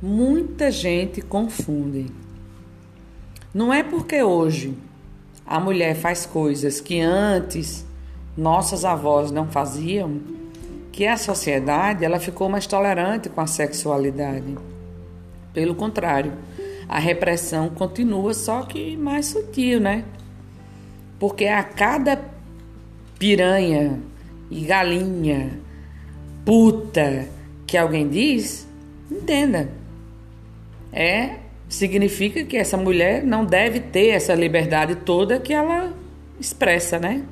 muita gente confunde. Não é porque hoje a mulher faz coisas que antes nossas avós não faziam que a sociedade ela ficou mais tolerante com a sexualidade. Pelo contrário, a repressão continua, só que mais sutil, né? Porque a cada piranha e galinha, puta que alguém diz, entenda. É significa que essa mulher não deve ter essa liberdade toda que ela expressa, né?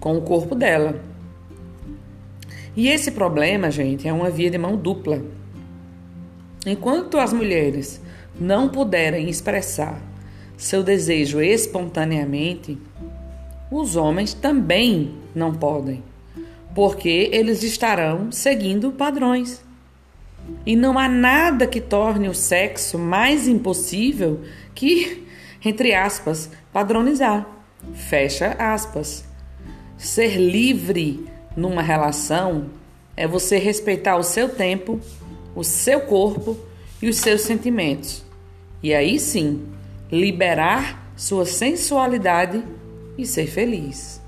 Com o corpo dela. E esse problema, gente, é uma via de mão dupla. Enquanto as mulheres não puderem expressar seu desejo espontaneamente, os homens também não podem, porque eles estarão seguindo padrões. E não há nada que torne o sexo mais impossível que, entre aspas, padronizar. Fecha aspas. Ser livre numa relação é você respeitar o seu tempo, o seu corpo e os seus sentimentos. E aí sim, liberar sua sensualidade e ser feliz.